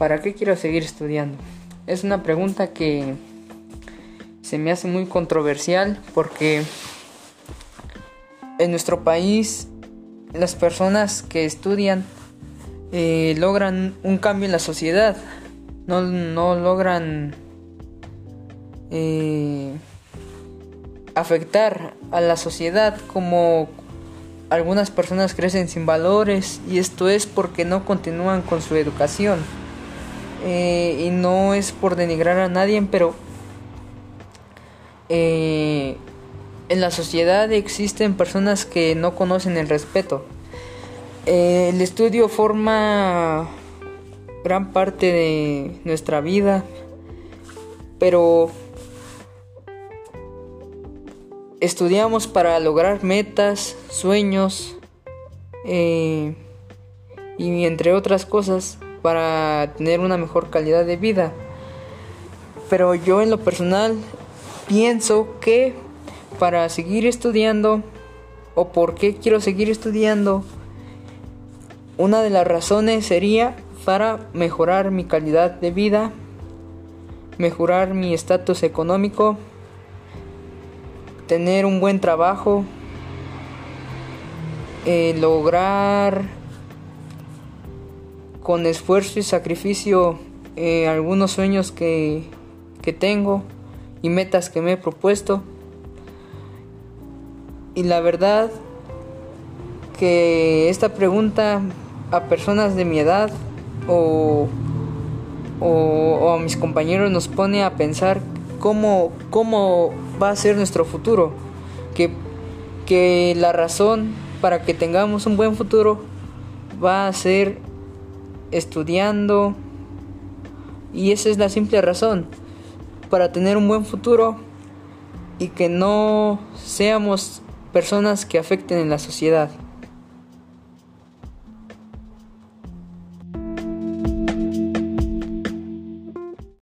¿para qué quiero seguir estudiando? Es una pregunta que se me hace muy controversial porque en nuestro país las personas que estudian eh, logran un cambio en la sociedad, no, no logran eh, afectar a la sociedad como algunas personas crecen sin valores y esto es porque no continúan con su educación. Eh, y no es por denigrar a nadie, pero eh, en la sociedad existen personas que no conocen el respeto. Eh, el estudio forma gran parte de nuestra vida, pero estudiamos para lograr metas, sueños y entre otras cosas para tener una mejor calidad de vida. Pero yo en lo personal pienso que para seguir estudiando o por qué quiero seguir estudiando, una de las razones sería para mejorar mi calidad de vida, mejorar mi estatus económico, tener un buen trabajo, eh, lograr con esfuerzo y sacrificio eh, algunos sueños que, que tengo y metas que me he propuesto. Y la verdad que esta pregunta a personas de mi edad o, o, a mis compañeros nos pone a pensar cómo, cómo va a ser nuestro futuro. Que, que la razón para que tengamos un buen futuro va a ser estudiando. Y esa es la simple razón para tener un buen futuro y que no seamos personas que afecten en la sociedad.